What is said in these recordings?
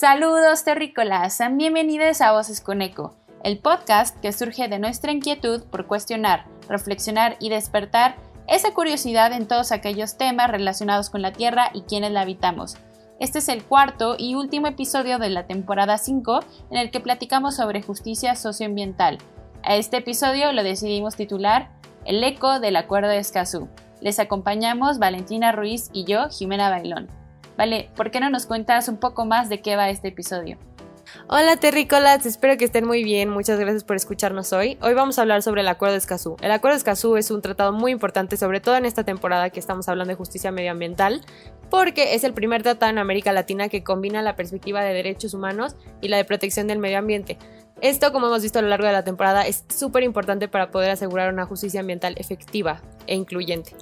Saludos terrícolas, sean bienvenidos a Voces con Eco, el podcast que surge de nuestra inquietud por cuestionar, reflexionar y despertar esa curiosidad en todos aquellos temas relacionados con la Tierra y quienes la habitamos. Este es el cuarto y último episodio de la temporada 5 en el que platicamos sobre justicia socioambiental. A este episodio lo decidimos titular El eco del Acuerdo de Escazú. Les acompañamos Valentina Ruiz y yo, Jimena Bailón. Vale, ¿por qué no nos cuentas un poco más de qué va este episodio? Hola terrícolas, espero que estén muy bien, muchas gracias por escucharnos hoy. Hoy vamos a hablar sobre el Acuerdo de Escazú. El Acuerdo de Escazú es un tratado muy importante, sobre todo en esta temporada que estamos hablando de justicia medioambiental, porque es el primer tratado en América Latina que combina la perspectiva de derechos humanos y la de protección del medio ambiente. Esto, como hemos visto a lo largo de la temporada, es súper importante para poder asegurar una justicia ambiental efectiva e incluyente.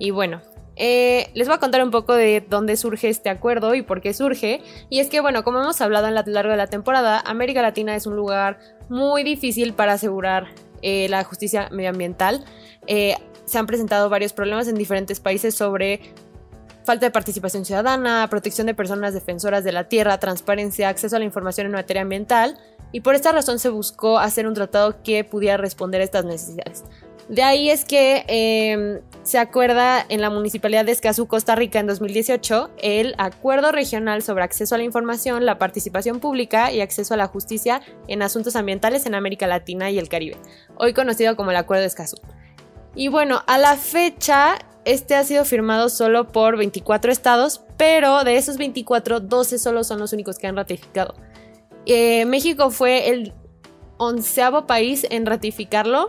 Y bueno, eh, les voy a contar un poco de dónde surge este acuerdo y por qué surge. Y es que, bueno, como hemos hablado a lo largo de la temporada, América Latina es un lugar muy difícil para asegurar eh, la justicia medioambiental. Eh, se han presentado varios problemas en diferentes países sobre falta de participación ciudadana, protección de personas defensoras de la tierra, transparencia, acceso a la información en materia ambiental, y por esta razón se buscó hacer un tratado que pudiera responder a estas necesidades. De ahí es que em, se acuerda en la Municipalidad de Escazú, Costa Rica, en 2018, el Acuerdo Regional sobre Acceso a la Información, la Participación Pública y Acceso a la Justicia en Asuntos Ambientales en América Latina y el Caribe, hoy conocido como el Acuerdo de Escazú. Y bueno, a la fecha, este ha sido firmado solo por 24 estados, pero de esos 24, 12 solo son los únicos que han ratificado. Eh, México fue el onceavo país en ratificarlo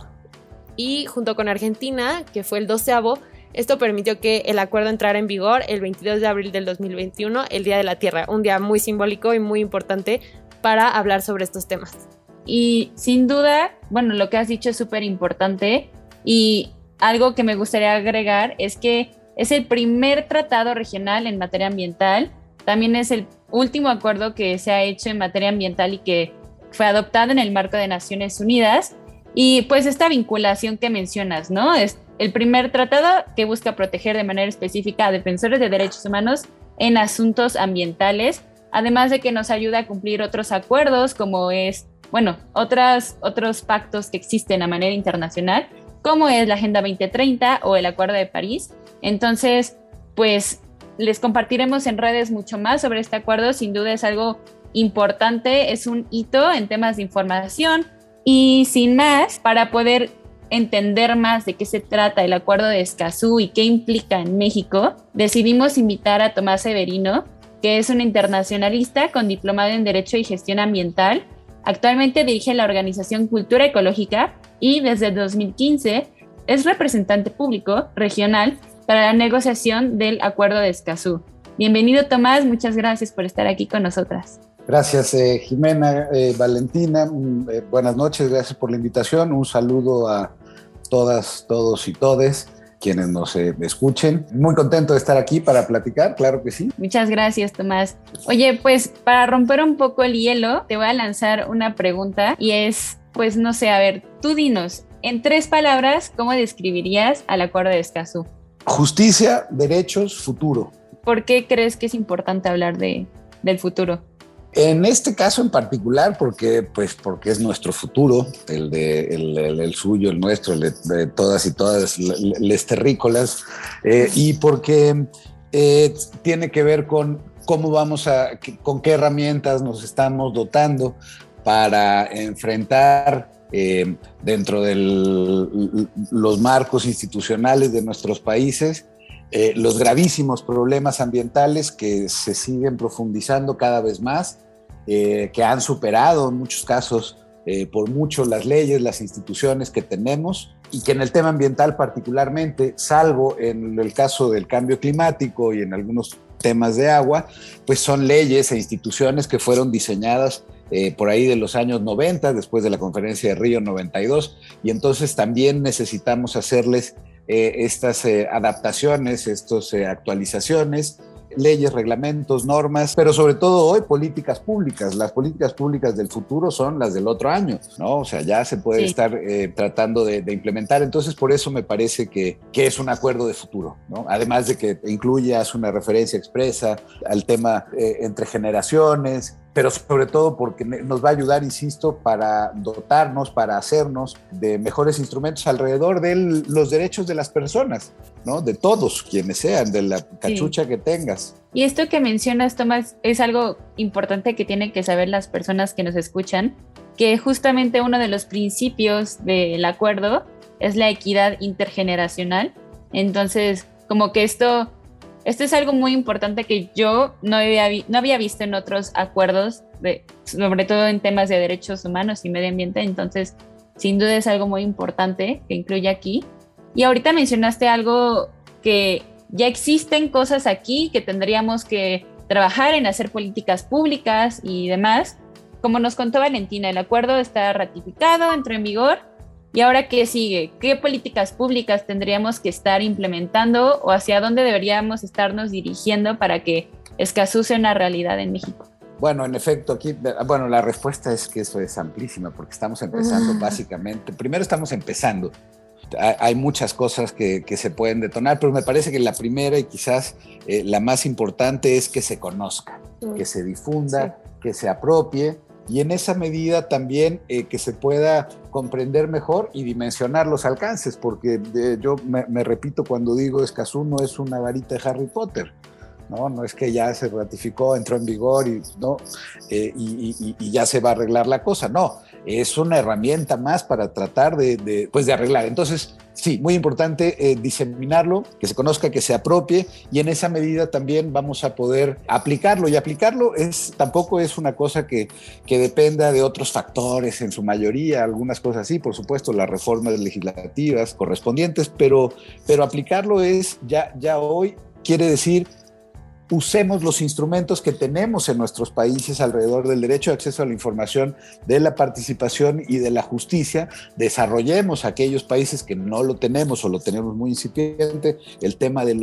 y junto con Argentina, que fue el doceavo, esto permitió que el acuerdo entrara en vigor el 22 de abril del 2021, el Día de la Tierra, un día muy simbólico y muy importante para hablar sobre estos temas. Y sin duda, bueno, lo que has dicho es súper importante y algo que me gustaría agregar es que es el primer tratado regional en materia ambiental, también es el último acuerdo que se ha hecho en materia ambiental y que fue adoptado en el marco de Naciones Unidas. Y pues esta vinculación que mencionas, ¿no? Es el primer tratado que busca proteger de manera específica a defensores de derechos humanos en asuntos ambientales, además de que nos ayuda a cumplir otros acuerdos como es, bueno, otras, otros pactos que existen a manera internacional, como es la Agenda 2030 o el Acuerdo de París. Entonces, pues les compartiremos en redes mucho más sobre este acuerdo. Sin duda es algo importante, es un hito en temas de información. Y sin más, para poder entender más de qué se trata el acuerdo de Escazú y qué implica en México, decidimos invitar a Tomás Severino, que es un internacionalista con diplomado en Derecho y Gestión Ambiental. Actualmente dirige la organización Cultura Ecológica y desde 2015 es representante público regional para la negociación del Acuerdo de Escazú. Bienvenido Tomás, muchas gracias por estar aquí con nosotras. Gracias eh, Jimena, eh, Valentina, mm, eh, buenas noches, gracias por la invitación, un saludo a todas, todos y todes quienes nos escuchen. Muy contento de estar aquí para platicar, claro que sí. Muchas gracias, Tomás. Oye, pues para romper un poco el hielo, te voy a lanzar una pregunta y es, pues no sé, a ver, tú dinos, en tres palabras, ¿cómo describirías al acuerdo de Escazú? Justicia, derechos, futuro. ¿Por qué crees que es importante hablar de, del futuro? En este caso en particular, porque, pues, porque es nuestro futuro, el, de, el, suyo, el nuestro, el de, todas y todas las terrícolas, eh, y porque eh, tiene que ver con cómo vamos a, con qué herramientas nos estamos dotando para enfrentar eh, dentro de los marcos institucionales de nuestros países, los gravísimos problemas ambientales que se siguen profundizando cada vez más, eh, que han superado en muchos casos por mucho las leyes, las instituciones que tenemos y que en el tema ambiental particularmente, salvo en el caso del cambio climático y en algunos temas de agua, pues son leyes e instituciones que fueron diseñadas eh, por ahí de los años 90, después de la conferencia de Río 92, y entonces también necesitamos hacerles eh, estas eh, adaptaciones, estas actualizaciones leyes, reglamentos, normas, pero sobre todo hoy políticas públicas. Las políticas públicas del futuro son las del otro año, ¿no? O sea, ya se puede estar tratando de, implementar. Entonces, por eso me parece que, que, es un acuerdo de futuro, ¿no? Además de que incluye, hace una referencia expresa al tema entre generaciones, pero sobre todo porque nos va a ayudar, insisto, para dotarnos, para hacernos de mejores instrumentos alrededor de los derechos de las personas, ¿no? De todos quienes sean, de la cachucha que tengas. Y esto que mencionas, Tomás, es algo importante que tienen que saber las personas que nos escuchan, que justamente uno de los principios del acuerdo es la equidad intergeneracional. Entonces, como que esto esto es algo muy importante que yo no había, no había visto en otros acuerdos, sobre todo en temas de derechos humanos y medio ambiente. Entonces, sin duda es algo muy importante que incluye aquí. Y ahorita mencionaste algo que ya existen cosas aquí que tendríamos que trabajar en hacer políticas públicas y demás. Como nos contó Valentina, el acuerdo está ratificado, entró en vigor ¿Y ahora qué sigue? ¿Qué políticas públicas tendríamos que estar implementando o hacia dónde deberíamos estarnos dirigiendo para que Escazú sea una realidad en México? Bueno, en efecto, aquí, bueno, la respuesta es que eso es amplísima porque estamos empezando básicamente, primero estamos empezando. Hay muchas cosas que, se pueden detonar, pero me parece que la primera y quizás eh, la más importante es que se conozca, que se difunda, que se apropie y en esa medida también eh, que se pueda comprender mejor y dimensionar los alcances, porque yo me, repito cuando digo Escazú no es una varita de Harry Potter, ¿no? No es que ya se ratificó, entró en vigor y, ¿no? Eh, y, ya se va a arreglar la cosa, no, es una herramienta más para tratar de, pues de arreglar. Entonces, sí, muy importante eh, diseminarlo, que se conozca, que se apropie y en esa medida también vamos a poder aplicarlo. Y aplicarlo es, tampoco es una cosa que, que dependa de otros factores en su mayoría, algunas cosas sí, por supuesto, las reformas legislativas correspondientes, pero, pero aplicarlo es ya, ya hoy, quiere decir usemos los instrumentos que tenemos en nuestros países alrededor del derecho de acceso a la información, de la participación y de la justicia, desarrollemos aquellos países que no lo tenemos o lo tenemos muy incipiente, el tema de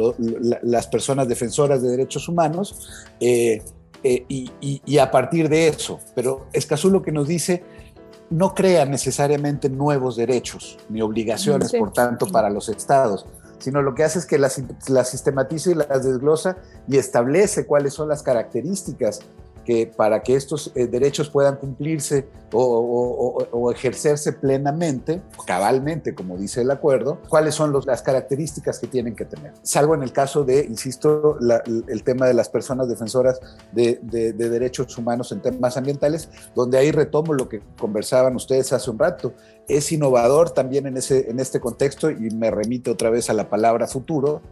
las personas defensoras de derechos humanos, eh, eh, y, a partir de eso, pero Escazú lo que nos dice no crea necesariamente nuevos derechos ni obligaciones, por tanto, para los estados, sino lo que hace es que las, sistematiza y las desglosa y establece cuáles son las características para que estos eh, derechos puedan cumplirse o, ejercerse plenamente, cabalmente, como dice el acuerdo, cuáles son las características que tienen que tener. Salvo en el caso de, insisto, el tema de las personas defensoras de, de, derechos humanos en temas ambientales, donde ahí retomo lo que conversaban ustedes hace un rato. Es innovador también en este contexto y me remite otra vez a la palabra futuro,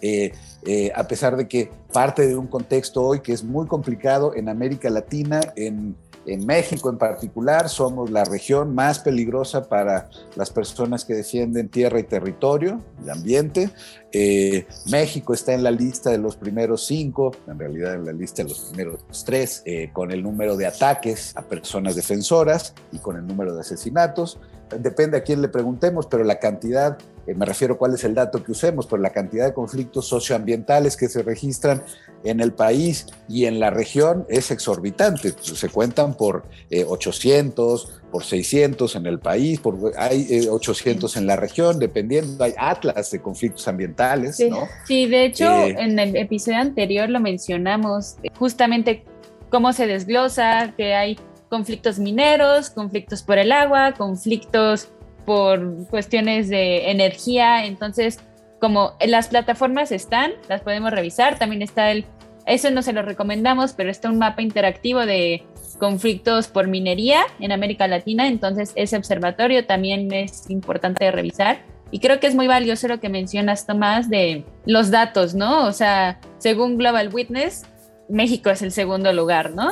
eh, eh, a pesar de que parte de un contexto hoy que es muy complicado en América Latina, en México en particular somos la región más peligrosa para las personas que defienden tierra y territorio, el ambiente. Eh, México está en la lista de los primeros cinco, en realidad en la lista de los primeros tres, eh, con el número de ataques a personas defensoras y con el número de asesinatos. Depende a quién le preguntemos, pero la cantidad eh, me refiero cuál es el dato que usemos, pero la cantidad de conflictos socioambientales que se registran en el país y en la región es exorbitante. Se cuentan por 800, eh, por 600 en el país, por, hay 800 eh, en la región, dependiendo, hay atlas de conflictos ambientales, sí. ¿no? Sí, de hecho, en el episodio anterior lo mencionamos, justamente cómo se desglosa, que hay conflictos mineros, conflictos por el agua, conflictos por cuestiones de energía. Entonces, como las plataformas están, las podemos revisar. También está el, eso no se lo recomendamos, pero está un mapa interactivo de conflictos por minería en América Latina. Entonces, ese observatorio también es importante revisar. Y creo que es muy valioso lo que mencionas, Tomás, de los datos, ¿no? O sea, según Global Witness, México es el segundo lugar, ¿no?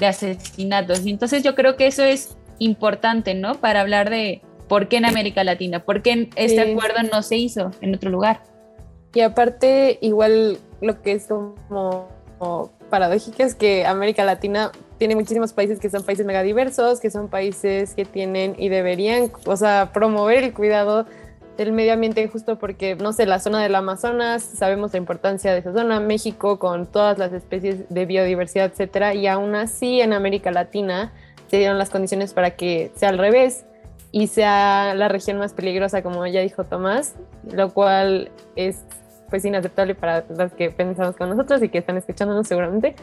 De asesinatos. Y entonces yo creo que eso es importante, ¿no? Para hablar de, ¿Por qué en América Latina? ¿Por qué este acuerdo no se hizo en otro lugar? Y aparte, igual lo que es como, paradójico es que América Latina tiene muchísimos países que son países megadiversos, que son países que tienen y deberían, o sea, promover el cuidado del medio ambiente justo porque, no sé, la zona del Amazonas, sabemos la importancia de esa zona, México con todas las especies de biodiversidad, etcétera, y aún así en América Latina se dieron las condiciones para que sea al revés, y sea la región más peligrosa, como ya dijo Tomás, lo cual es pues inaceptable para los que pensamos con nosotros y que están escuchándonos seguramente.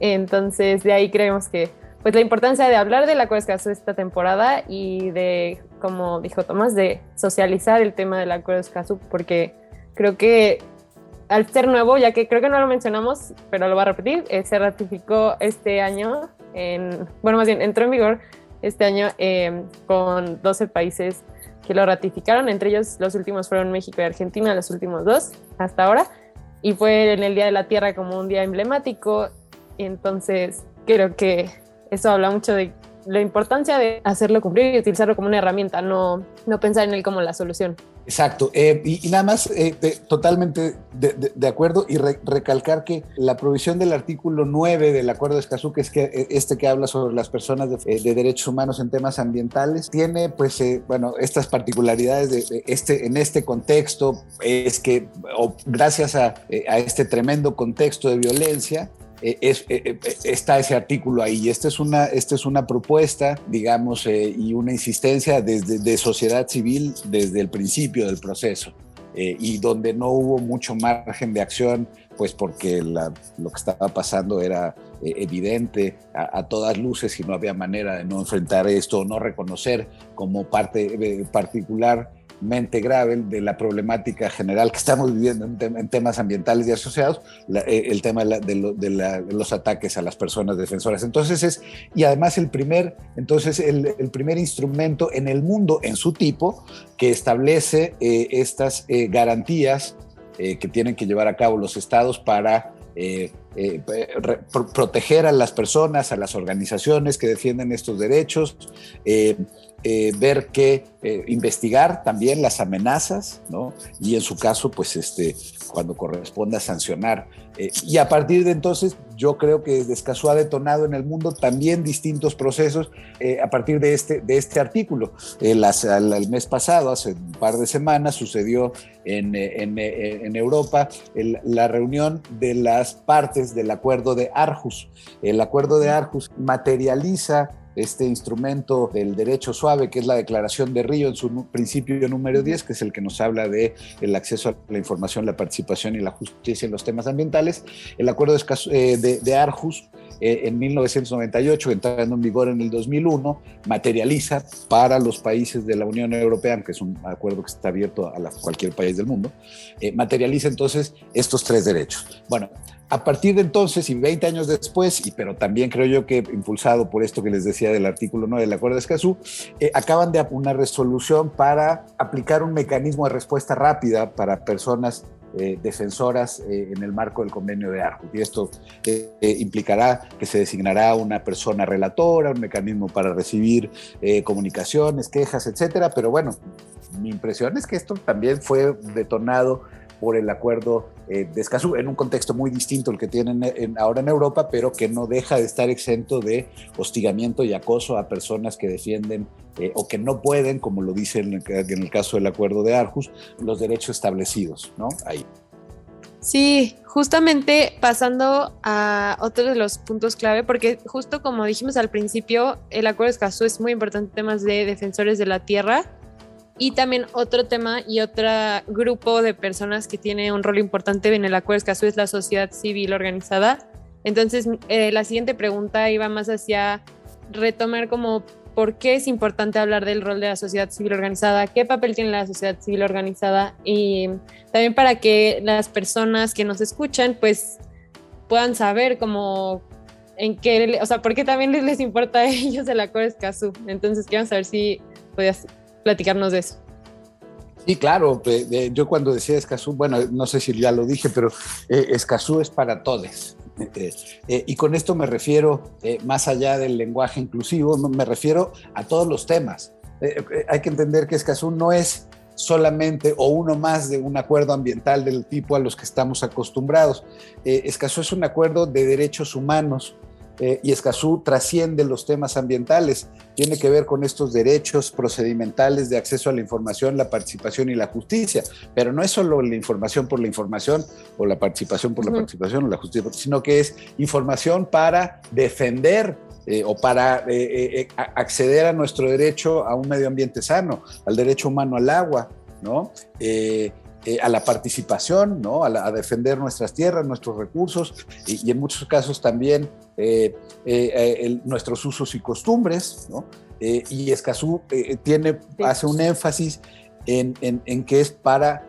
Entonces, de ahí creemos que pues la importancia de hablar del Acuerdo Escazú esta temporada y de, como dijo Tomás, de socializar el tema del Acuerdo Escazú, porque creo que al ser nuevo, ya que creo que no lo mencionamos, pero lo voy a repetir, eh, se ratificó este año, en, bueno, más bien entró en vigor este año eh, con 12 países que lo ratificaron, entre ellos los últimos fueron México y Argentina, los últimos dos hasta ahora, y fue en el Día de la Tierra como un día emblemático, y entonces creo que eso habla mucho de la importancia de hacerlo cumplir y utilizarlo como una herramienta, no, no pensar en él como la solución. Exacto. Eh, y, nada más, eh, totalmente de, acuerdo y recalcar que la provisión del artículo 9 del Acuerdo de Escazú, que es que, eh, este que habla sobre las personas de, derechos humanos en temas ambientales, tiene, pues, bueno, estas particularidades de, este, en este contexto, es que gracias a, a este tremendo contexto de violencia, eh, es, eh, eh, está ese artículo ahí. Esta es una, esta es una propuesta, digamos, y una insistencia desde, de sociedad civil desde el principio del proceso. y donde no hubo mucho margen de acción, pues porque lo que estaba pasando era evidente a, todas luces y no había manera de no enfrentar esto, no reconocer como parte particular mente grave de la problemática general que estamos viviendo en, temas ambientales y asociados, eh, el tema de, los ataques a las personas defensoras. Entonces es, y además el primer, entonces el, primer instrumento en el mundo en su tipo que establece eh, estas eh, garantías que tienen que llevar a cabo los estados para proteger a las personas, a las organizaciones que defienden estos derechos, eh, ver que eh, investigar también las amenazas, ¿no? Y en su caso, pues este, cuando corresponda sancionar. Eh, y a partir de entonces, yo creo que Descasó ha detonado en el mundo también distintos procesos a partir de este, de este artículo. Las, el mes pasado, hace un par de semanas, sucedió en, en, en Europa la reunión de las partes del acuerdo de Arhus. El acuerdo de Arhus materializa este instrumento del derecho suave, que es la Declaración de Río en su principio número 10, que es el que nos habla de el acceso a la información, la participación y la justicia en los temas ambientales. El acuerdo de, eh, de, Arhus eh, en 1998, entrando en vigor en el 2001, materializa para los países de la Unión Europea, que es un acuerdo que está abierto a cualquier país del mundo, eh, materializa entonces estos tres derechos. Bueno, a partir de entonces y 20 años después, y, pero también creo yo que impulsado por esto que les decía del artículo 9 del Acuerdo de Escazú, eh, acaban de una resolución para aplicar un mecanismo de respuesta rápida para personas eh, defensoras eh, en el marco del convenio de Arhus. Y esto implicará que se designará una persona relatora, un mecanismo para recibir comunicaciones, quejas, etcétera. Pero bueno, mi impresión es que esto también fue detonado por el acuerdo eh, de Escazú, en un contexto muy distinto al que tienen ahora en Europa, pero que no deja de estar exento de hostigamiento y acoso a personas que defienden eh, o que no pueden, como lo dice en el, caso del acuerdo de Arhus, los derechos establecidos, ¿no? Ahí. Sí, justamente pasando a otro de los puntos clave, porque justo como dijimos al principio, el acuerdo de Escazú es muy importante en temas de defensores de la tierra y también otro tema y otro grupo de personas que tiene un rol importante en el acuerdo Escazú es la sociedad civil organizada. Entonces, eh, la siguiente pregunta iba más hacia retomar como por qué es importante hablar del rol de la sociedad civil organizada, qué papel tiene la sociedad civil organizada y también para que las personas que nos escuchan pues puedan saber como en qué, o sea, por qué también les, importa a ellos el acuerdo Escazú. Entonces, quiero saber si podías platicarnos de eso. Sí, claro. Yo cuando decía Escazú, bueno, no sé si ya lo dije, pero eh, Escazú es para todos. Eh, eh, y con esto me refiero, más allá del lenguaje inclusivo, me refiero a todos los temas. hay que entender que Escazú no es solamente o uno más de un acuerdo ambiental del tipo a los que estamos acostumbrados. Escazú es un acuerdo de derechos humanos eh, y Escazú trasciende los temas ambientales, tiene que ver con estos derechos procedimentales de acceso a la información, la participación y la justicia, pero no es solo la información por la información o la participación por la participación o la justicia, sino que es información para defender eh, o para eh, acceder a nuestro derecho a un medio ambiente sano, al derecho humano al agua, ¿no? eh, a la participación, ¿no? a, defender nuestras tierras, nuestros recursos y, en muchos casos también eh, eh, nuestros usos y costumbres. ¿no? y Escazú tiene, hace un énfasis en, en, que es para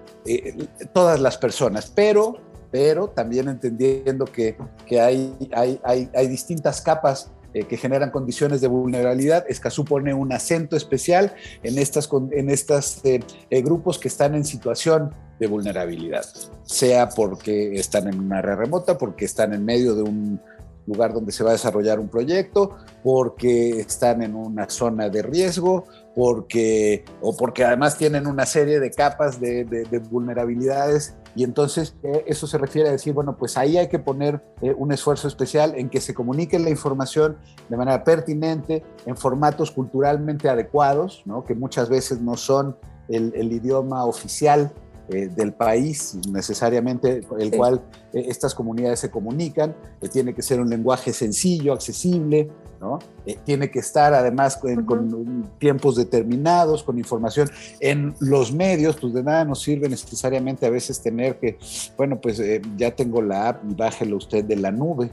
todas las personas, pero, pero también entendiendo que, que hay, hay, hay, hay distintas capas eh, que generan condiciones de vulnerabilidad. Escazú pone un acento especial en estos en estas, eh, eh, grupos que están en situación de vulnerabilidad, sea porque están en una área remota, porque están en medio de un lugar donde se va a desarrollar un proyecto, porque están en una zona de riesgo, porque, o porque además tienen una serie de capas de, de vulnerabilidades y entonces eh, eso se refiere a decir, bueno, pues ahí hay que poner eh, un esfuerzo especial en que se comunique la información de manera pertinente, en formatos culturalmente adecuados, ¿no? que muchas veces no son el idioma oficial eh, del país necesariamente el cual eh, estas comunidades se comunican, eh, tiene que ser un lenguaje sencillo, accesible, ¿no? tiene que estar además con, tiempos determinados, con información en los medios, pues de nada nos sirve necesariamente a veces tener que, bueno, pues ya tengo la app y bájelo usted de la nube,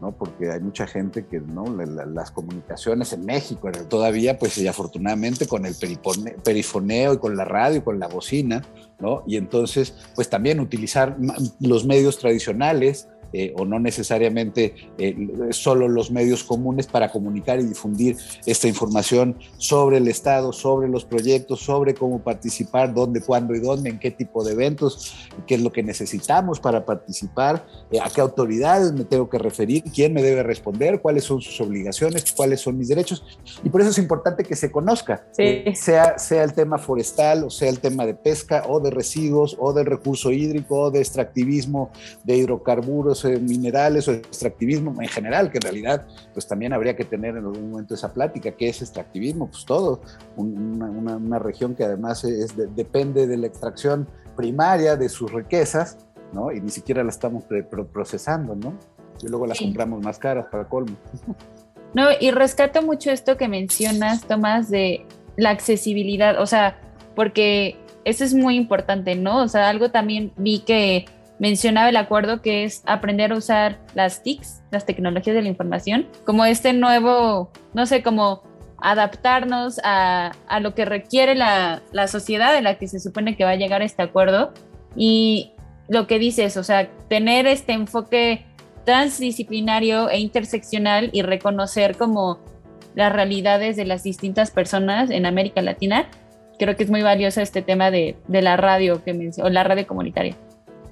¿no? Porque hay mucha gente que, ¿no? las comunicaciones en México todavía, pues y afortunadamente con el perifoneo y con la radio y con la bocina, ¿no? Y entonces, pues también utilizar los medios tradicionales, eh, o no necesariamente eh, solo los medios comunes para comunicar y difundir esta información sobre el Estado, sobre los proyectos, sobre cómo participar, dónde, cuándo y dónde, en qué tipo de eventos, qué es lo que necesitamos para participar, eh, a qué autoridades me tengo que referir, quién me debe responder, cuáles son sus obligaciones, cuáles son mis derechos. Y por eso es importante que se conozca, sea, sea el tema forestal o sea el tema de pesca o de residuos o del recurso hídrico o de extractivismo de hidrocarburos minerales o extractivismo en general, que en realidad pues también habría que tener en algún momento esa plática, ¿qué es extractivismo? Pues todo, una, región que además es depende de la extracción primaria de sus riquezas, ¿no? Y ni siquiera la estamos procesando, ¿no? Y luego las compramos más caras para colmo. No, y rescato mucho esto que mencionas, Tomás, de la accesibilidad, o sea, porque eso es muy importante, ¿no? O sea, algo también vi que mencionaba el acuerdo que es aprender a usar las TICs, las tecnologías de la información, como este nuevo, no sé, como adaptarnos a, a lo que requiere la, la, sociedad en la que se supone que va a llegar este acuerdo. Y lo que dices, o sea, tener este enfoque transdisciplinario e interseccional y reconocer como las realidades de las distintas personas en América Latina, creo que es muy valioso este tema de, de la radio que o la radio comunitaria.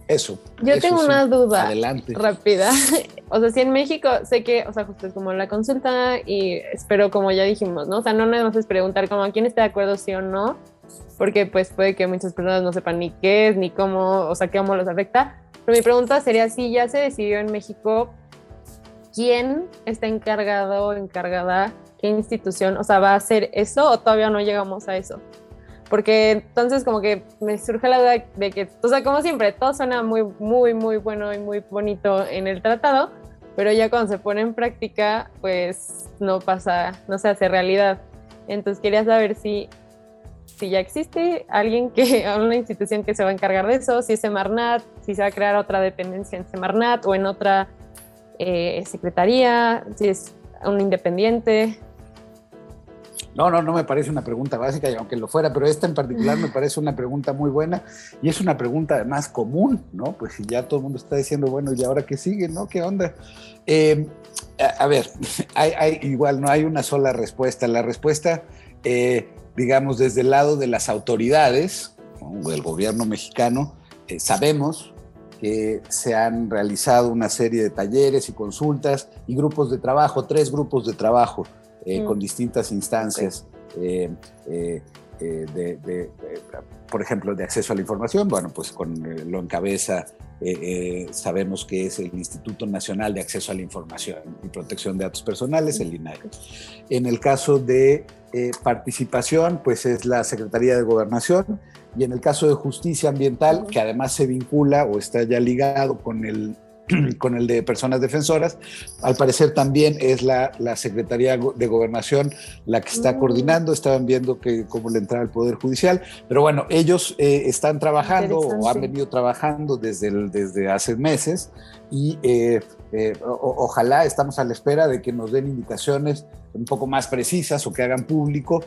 Eso. Yo tengo una duda rápida. o sea, si en México sé que, o sea, justo es como la consulta y espero, como ya dijimos, ¿no? O sea, no nada más es preguntar como a quién está de acuerdo sí o no, porque pues puede que muchas personas no sepan ni qué es, ni cómo, o sea, cómo los afecta. Pero mi pregunta sería si ya se decidió en México quién está encargado o encargada, qué institución, o sea, va a hacer eso o todavía no llegamos a eso porque entonces como que me surge la duda de que, o sea, como siempre, todo suena muy, muy, muy bueno y muy bonito en el tratado, pero ya cuando se pone en práctica, pues no pasa, no se hace realidad. Entonces quería saber si, si ya existe alguien que, una institución que se va a encargar de eso, si es Semarnat, si se va a crear otra dependencia en Semarnat o en otra eh, secretaría, si es un independiente. No, no, no me parece una pregunta básica, y aunque lo fuera, pero esta en particular me parece una pregunta muy buena y es una pregunta además común, ¿no? Pues si ya todo el mundo está diciendo, bueno, ¿y ahora qué sigue, no? ¿Qué onda? Eh, a, ver, hay, igual no hay una sola respuesta. La respuesta, eh, digamos, desde el lado de las autoridades, del gobierno mexicano, eh, sabemos que se han realizado una serie de talleres y consultas y grupos de trabajo, tres grupos de trabajo eh, con distintas instancias eh, eh, de, por ejemplo, de acceso a la información. Bueno, pues con lo encabeza, sabemos que es el Instituto Nacional de Acceso a la Información y Protección de Datos Personales, el INAI. En el caso de participación, pues es la Secretaría de Gobernación. Y en el caso de justicia ambiental, que además se vincula o está ya ligado con el con el de personas defensoras. Al parecer también es la, la Secretaría de Gobernación la que está mm. coordinando, estaban viendo que, cómo le entra al Poder Judicial, pero bueno, ellos eh, están trabajando o han venido trabajando desde, desde hace meses y eh, eh, ojalá estamos a la espera de que nos den indicaciones un poco más precisas o que hagan público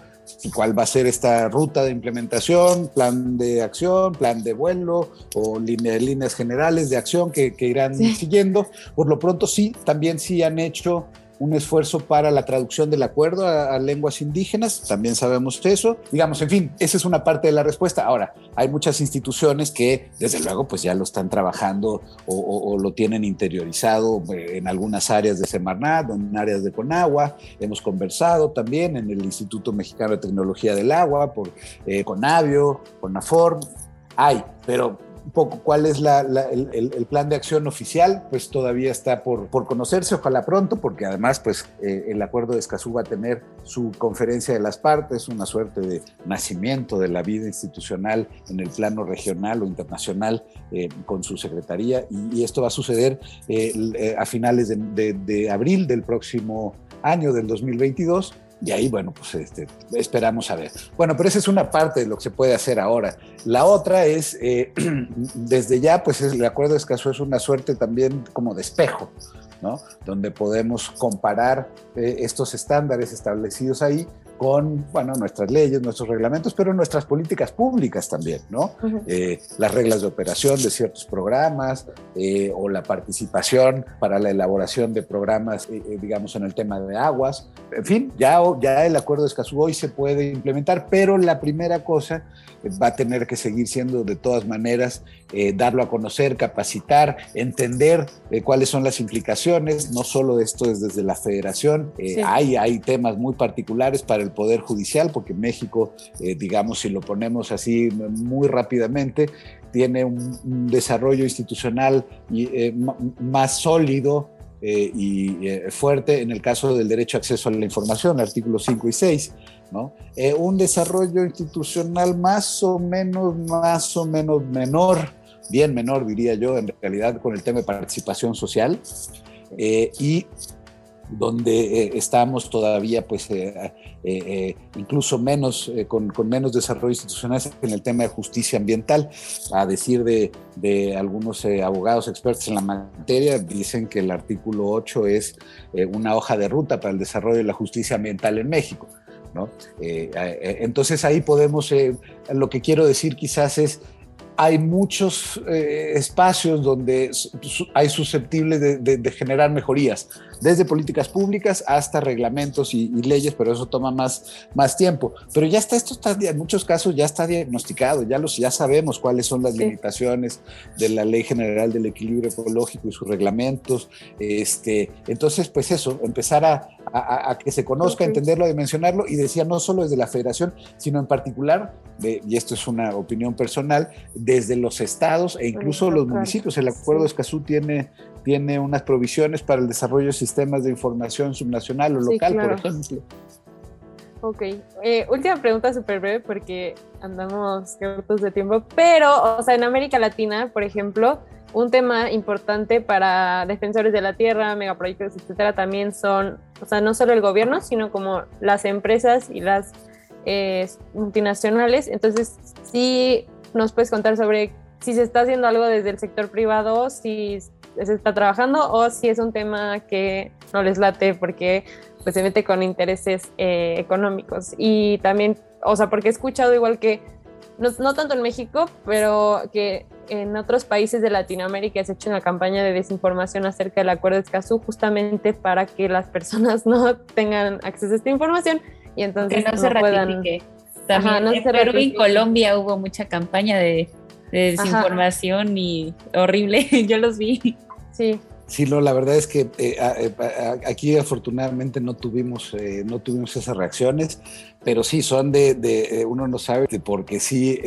cuál va a ser esta ruta de implementación, plan de acción, plan de vuelo o líneas generales de acción que, irán siguiendo. Por lo pronto sí, también sí han hecho un esfuerzo para la traducción del acuerdo a, lenguas indígenas, también sabemos eso. Digamos, en fin, esa es una parte de la respuesta. Ahora, hay muchas instituciones que, desde luego, pues ya lo están trabajando o, lo tienen interiorizado eh, en algunas áreas de Semarnat, en áreas de Conagua. Hemos conversado también en el Instituto Mexicano de Tecnología del Agua, por eh, Conavio, Conaform. Hay, pero poco cuál es el, plan de acción oficial, pues todavía está por, conocerse, ojalá pronto, porque además pues eh, el acuerdo de Escazú va a tener su conferencia de las partes, una suerte de nacimiento de la vida institucional en el plano regional o internacional eh, con su secretaría y, esto va a suceder eh, a finales de, de abril del próximo año del 2022 y ahí, bueno, pues este, esperamos a ver. Bueno, pero esa es una parte de lo que se puede hacer ahora. La otra es, eh, desde ya, pues el acuerdo de Escazú es una suerte también como de espejo, ¿no? Donde podemos comparar eh, estos estándares establecidos ahí con bueno, nuestras leyes, nuestros reglamentos, pero nuestras políticas públicas también, ¿no? Eh, las reglas de operación de ciertos programas eh, o la participación para la elaboración de programas, eh, digamos, en el tema de aguas. En fin, ya, ya el acuerdo de Escazú hoy se puede implementar, pero la primera cosa va a tener que seguir siendo de todas maneras darlo a conocer, capacitar, entender cuáles son las implicaciones, no solo de esto es desde la federación, hay, hay temas muy particulares para el Poder Judicial, porque México, eh, digamos, si lo ponemos así muy rápidamente, tiene un, desarrollo institucional eh, más sólido eh, y fuerte en el caso del derecho a acceso a la información, artículos 5 y 6. ¿no? un desarrollo institucional más o menos, más o menos menor, bien menor diría yo, en realidad con el tema de participación social. y donde eh, estamos todavía, pues, eh, eh, incluso menos, con, con, menos desarrollo institucional en el tema de justicia ambiental. A decir de, de algunos abogados expertos en la materia, dicen que el artículo 8 es una hoja de ruta para el desarrollo de la justicia ambiental en México. ¿no? entonces ahí podemos, lo que quiero decir quizás es, hay muchos espacios donde hay susceptibles de, de generar mejorías desde políticas públicas hasta reglamentos y, leyes, pero eso toma más, más tiempo. Pero ya está, esto está, en muchos casos ya está diagnosticado, ya, los, ya sabemos cuáles son las limitaciones de la Ley General del Equilibrio Ecológico y sus reglamentos. Este, entonces, pues eso, empezar a, a, que se conozca, entenderlo, dimensionarlo, y decía no solo desde la federación, sino en particular, y esto es una opinión personal, desde los estados e incluso los municipios. El Acuerdo de Escazú tiene tiene unas provisiones para el desarrollo de sistemas de información subnacional o local, por ejemplo. Ok, eh, última pregunta súper breve porque andamos cortos de tiempo, pero, o sea, en América Latina, por ejemplo, un tema importante para defensores de la tierra, megaproyectos, etcétera, también son, o sea, no solo el gobierno, sino como las empresas y las eh, multinacionales. Entonces, sí nos puedes contar sobre si se está haciendo algo desde el sector privado, si se está trabajando o si es un tema que no les late porque pues se mete con intereses eh, económicos. Y también, o sea, porque he escuchado igual que, no, no, tanto en México, pero que en otros países de Latinoamérica se ha hecho una campaña de desinformación acerca del acuerdo de Escazú justamente para que las personas no tengan acceso a esta información y entonces que no, se puedan... También en Perú y Colombia hubo mucha campaña de de desinformación y horrible, yo los vi. Sí. Sí, no, la verdad es que eh, aquí afortunadamente no tuvimos, eh, no tuvimos esas reacciones, pero sí son de, de eh, uno no sabe, porque sí,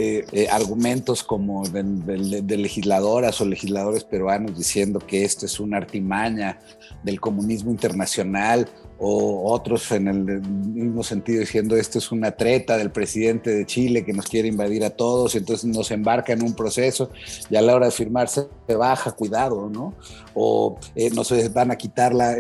argumentos como de, de, legisladoras o legisladores peruanos diciendo que esto es una artimaña del comunismo internacional o otros en el mismo sentido diciendo esto es una treta del presidente de Chile que nos quiere invadir a todos, entonces nos embarca en un proceso y a la hora de firmar se baja, cuidado, ¿no? O eh, nos van a quitar la,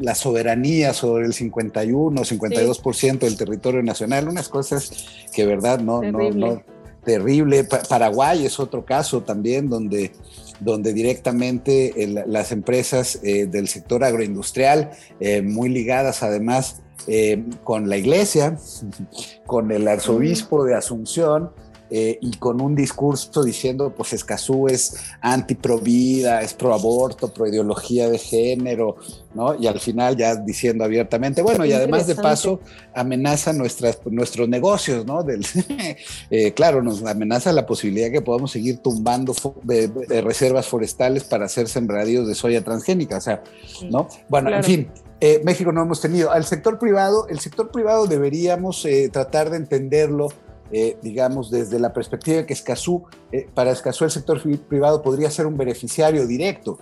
la, soberanía sobre el 51 o 52% del territorio nacional, unas cosas que verdad no, no, no, terrible. Paraguay es otro caso también donde donde directamente las empresas eh, del sector agroindustrial, eh, muy ligadas además eh, con la iglesia, con el arzobispo de Asunción, eh, y con un discurso diciendo, pues Escazú es anti-pro-vida, es pro-aborto, pro-ideología de género, ¿no? Y al final ya diciendo abiertamente, bueno, y además de paso amenaza nuestras, nuestros negocios, ¿no? Del, eh, claro, nos amenaza la posibilidad que podamos seguir tumbando de, reservas forestales para hacer sembradíos de soya transgénica, o sea, ¿no? Bueno, en fin, eh, México no hemos tenido. Al sector privado, el sector privado deberíamos tratar de entenderlo eh, digamos, desde la perspectiva que Escazú, eh, para Escazú el sector privado podría ser un beneficiario directo.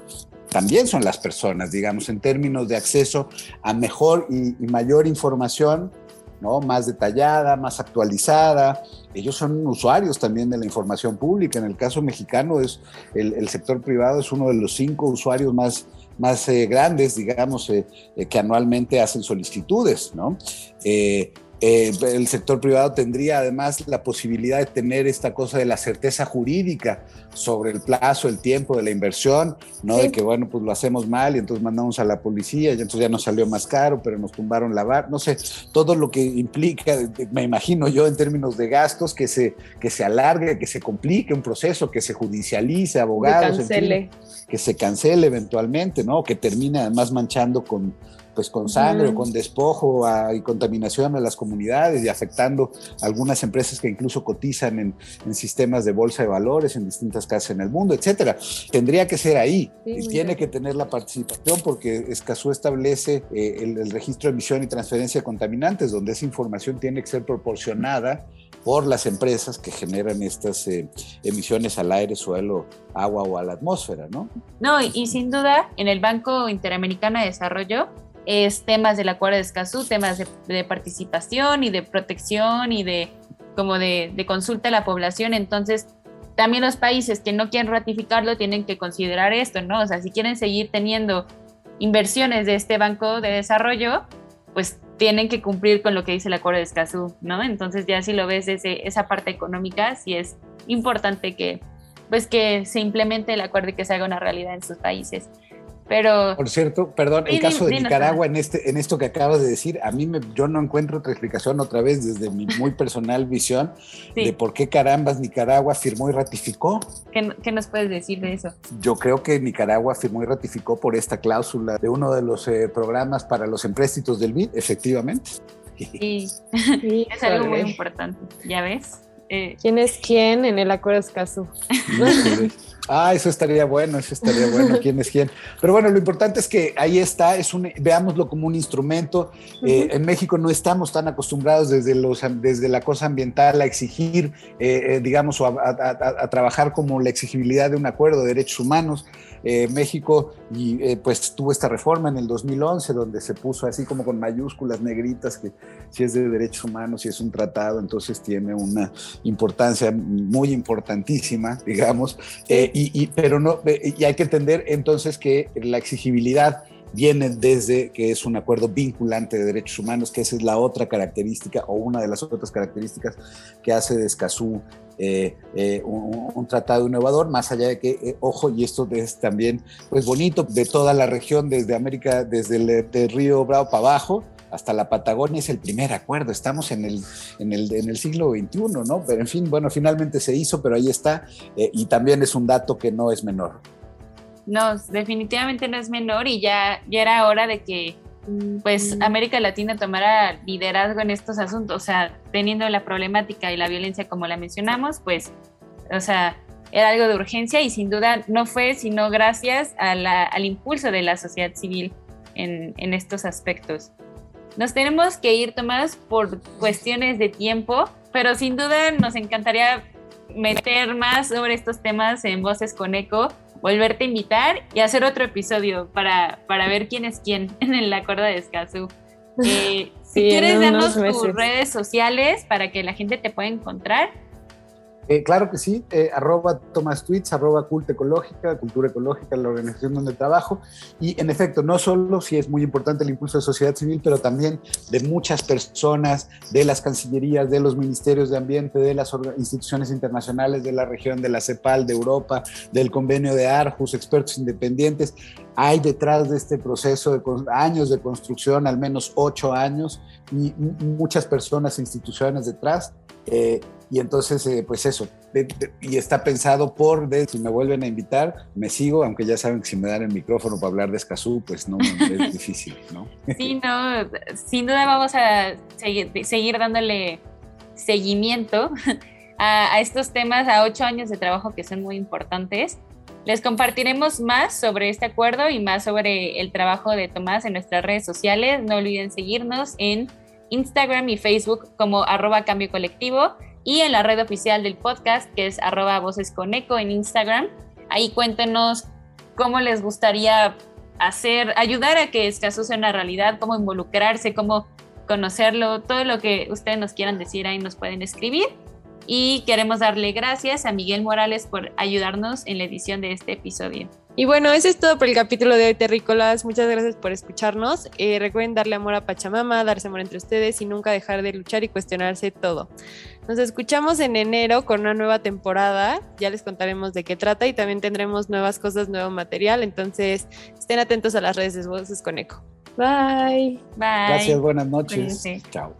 También son las personas, digamos, en términos de acceso a mejor y, mayor información, ¿no? más detallada, más actualizada. Ellos son usuarios también de la información pública. En el caso mexicano, es, el, sector privado es uno de los cinco usuarios más, más eh, grandes, digamos, que anualmente hacen solicitudes, ¿no? Eh, el sector privado tendría además la posibilidad de tener esta cosa de la certeza jurídica sobre el plazo, el tiempo de la inversión, no de que, bueno, pues lo hacemos mal y entonces mandamos a la policía y entonces ya nos salió más caro, pero nos tumbaron la barra, no sé, todo lo que implica, me imagino yo en términos de gastos, que se, que se alargue, que se complique un proceso, que se judicialice, abogados, que se cancele eventualmente, ¿no? Que termine además manchando con pues con sangre o con despojo y contaminación a las comunidades y afectando algunas empresas que incluso cotizan en, sistemas de bolsa de valores en distintas casas en el mundo, etcétera. Tendría que ser ahí y tiene que tener la participación porque Escazú establece eh, el, registro de emisión y transferencia de contaminantes, donde esa información tiene que ser proporcionada por las empresas que generan estas eh, emisiones al aire, suelo, agua o a la atmósfera, ¿no? No, y sin duda, en el Banco Interamericano de Desarrollo es temas del acuerdo de Escazú, temas de, participación y de protección y de como de, consulta a la población. Entonces, también los países que no quieren ratificarlo tienen que considerar esto, ¿no? O sea, si quieren seguir teniendo inversiones de este Banco de Desarrollo, pues tienen que cumplir con lo que dice el acuerdo de Escazú, ¿no? Entonces ya si lo ves ese, esa parte económica, sí es importante que, pues que se implemente el acuerdo y que se haga una realidad en sus países. Pero. Por cierto, perdón, el caso de Nicaragua en este, en esto que acabas de decir, a mí me, yo no encuentro otra explicación otra vez desde mi muy personal visión de por qué carambas Nicaragua firmó y ratificó. ¿Qué, nos puedes decir de eso? Yo creo que Nicaragua firmó y ratificó por esta cláusula de uno de los eh, programas para los empréstitos del BID, efectivamente. Sí, es algo muy importante, ¿ya ves? Eh, ¿Quién es quién en el acuerdo Escazú? Ah, eso estaría bueno, eso estaría bueno, quién es quién. Pero bueno, lo importante es que ahí está, es un, veámoslo como un instrumento. Eh, en México no estamos tan acostumbrados desde, los, desde la cosa ambiental a exigir, eh, eh, digamos, o a, trabajar como la exigibilidad de un acuerdo de derechos humanos. México y, pues tuvo esta reforma en el 2011 donde se puso así como con mayúsculas negritas que si es de derechos humanos, si es un tratado, entonces tiene una importancia muy importantísima, digamos y, pero no, y hay que entender entonces que la exigibilidad viene desde que es un acuerdo vinculante de derechos humanos, que esa es la otra característica o una de las otras características que hace de Escazú eh, eh, un, tratado innovador, más allá de que, eh, ojo, y esto es también pues bonito, de toda la región, desde América, desde el Río Bravo para abajo, hasta la Patagonia es el primer acuerdo. Estamos en el, en el, en el siglo XXI, ¿no? Pero en fin, bueno, finalmente se hizo, pero ahí está. Eh, y también es un dato que no es menor. No, definitivamente no es menor y ya, ya era hora de que pues América Latina tomara liderazgo en estos asuntos, o sea, teniendo la problemática y la violencia como la mencionamos, pues, o sea, era algo de urgencia y sin duda no fue sino gracias al impulso de la sociedad civil en, en estos aspectos. Nos tenemos que ir, Tomás, por cuestiones de tiempo, pero sin duda nos encantaría meter más sobre estos temas en Voces con Eco, volverte a invitar y hacer otro episodio para, para ver quién es quién en la cuerda de Escazú. Eh, si quieres darnos tus redes sociales para que la gente te pueda encontrar. Eh, claro que sí, eh, arroba Tomás Tweets, arroba Culta Ecológica, Cultura Ecológica, la organización donde trabajo. Y en efecto, no solo si es muy importante el impulso de sociedad civil, pero también de muchas personas, de las cancillerías, de los ministerios de ambiente, de las instituciones internacionales de la región, de la CEPAL, de Europa, del convenio de Arjus, expertos independientes. Hay detrás de este proceso de años de construcción, al menos ocho años, y muchas personas e instituciones detrás. Eh, y entonces, eh, pues eso, y está pensado por, de, si me vuelven a invitar, me sigo, aunque ya saben que si me dan el micrófono para hablar de Escazú, pues no, es difícil, ¿no? Sí, no, sin duda vamos a seguir, seguir dándole seguimiento a, a, estos temas, a ocho años de trabajo que son muy importantes. Les compartiremos más sobre este acuerdo y más sobre el trabajo de Tomás en nuestras redes sociales. No olviden seguirnos en Instagram y Facebook como arroba cambio colectivo y en la red oficial del podcast que es arroba voces con eco en Instagram. Ahí cuéntenos cómo les gustaría hacer, ayudar a que Escazú sea una realidad, cómo involucrarse, cómo conocerlo, todo lo que ustedes nos quieran decir ahí nos pueden escribir. Y queremos darle gracias a Miguel Morales por ayudarnos en la edición de este episodio. Y bueno, eso es todo por el capítulo de hoy, terrícolas. Muchas gracias por escucharnos. Eh, recuerden darle amor a Pachamama, darse amor entre ustedes y nunca dejar de luchar y cuestionarse todo. Nos escuchamos en enero con una nueva temporada. Ya les contaremos de qué trata y también tendremos nuevas cosas, nuevo material. Entonces, estén atentos a las redes de Voces con Eco. Bye. Bye. Gracias, buenas noches. Cuídense. Chao.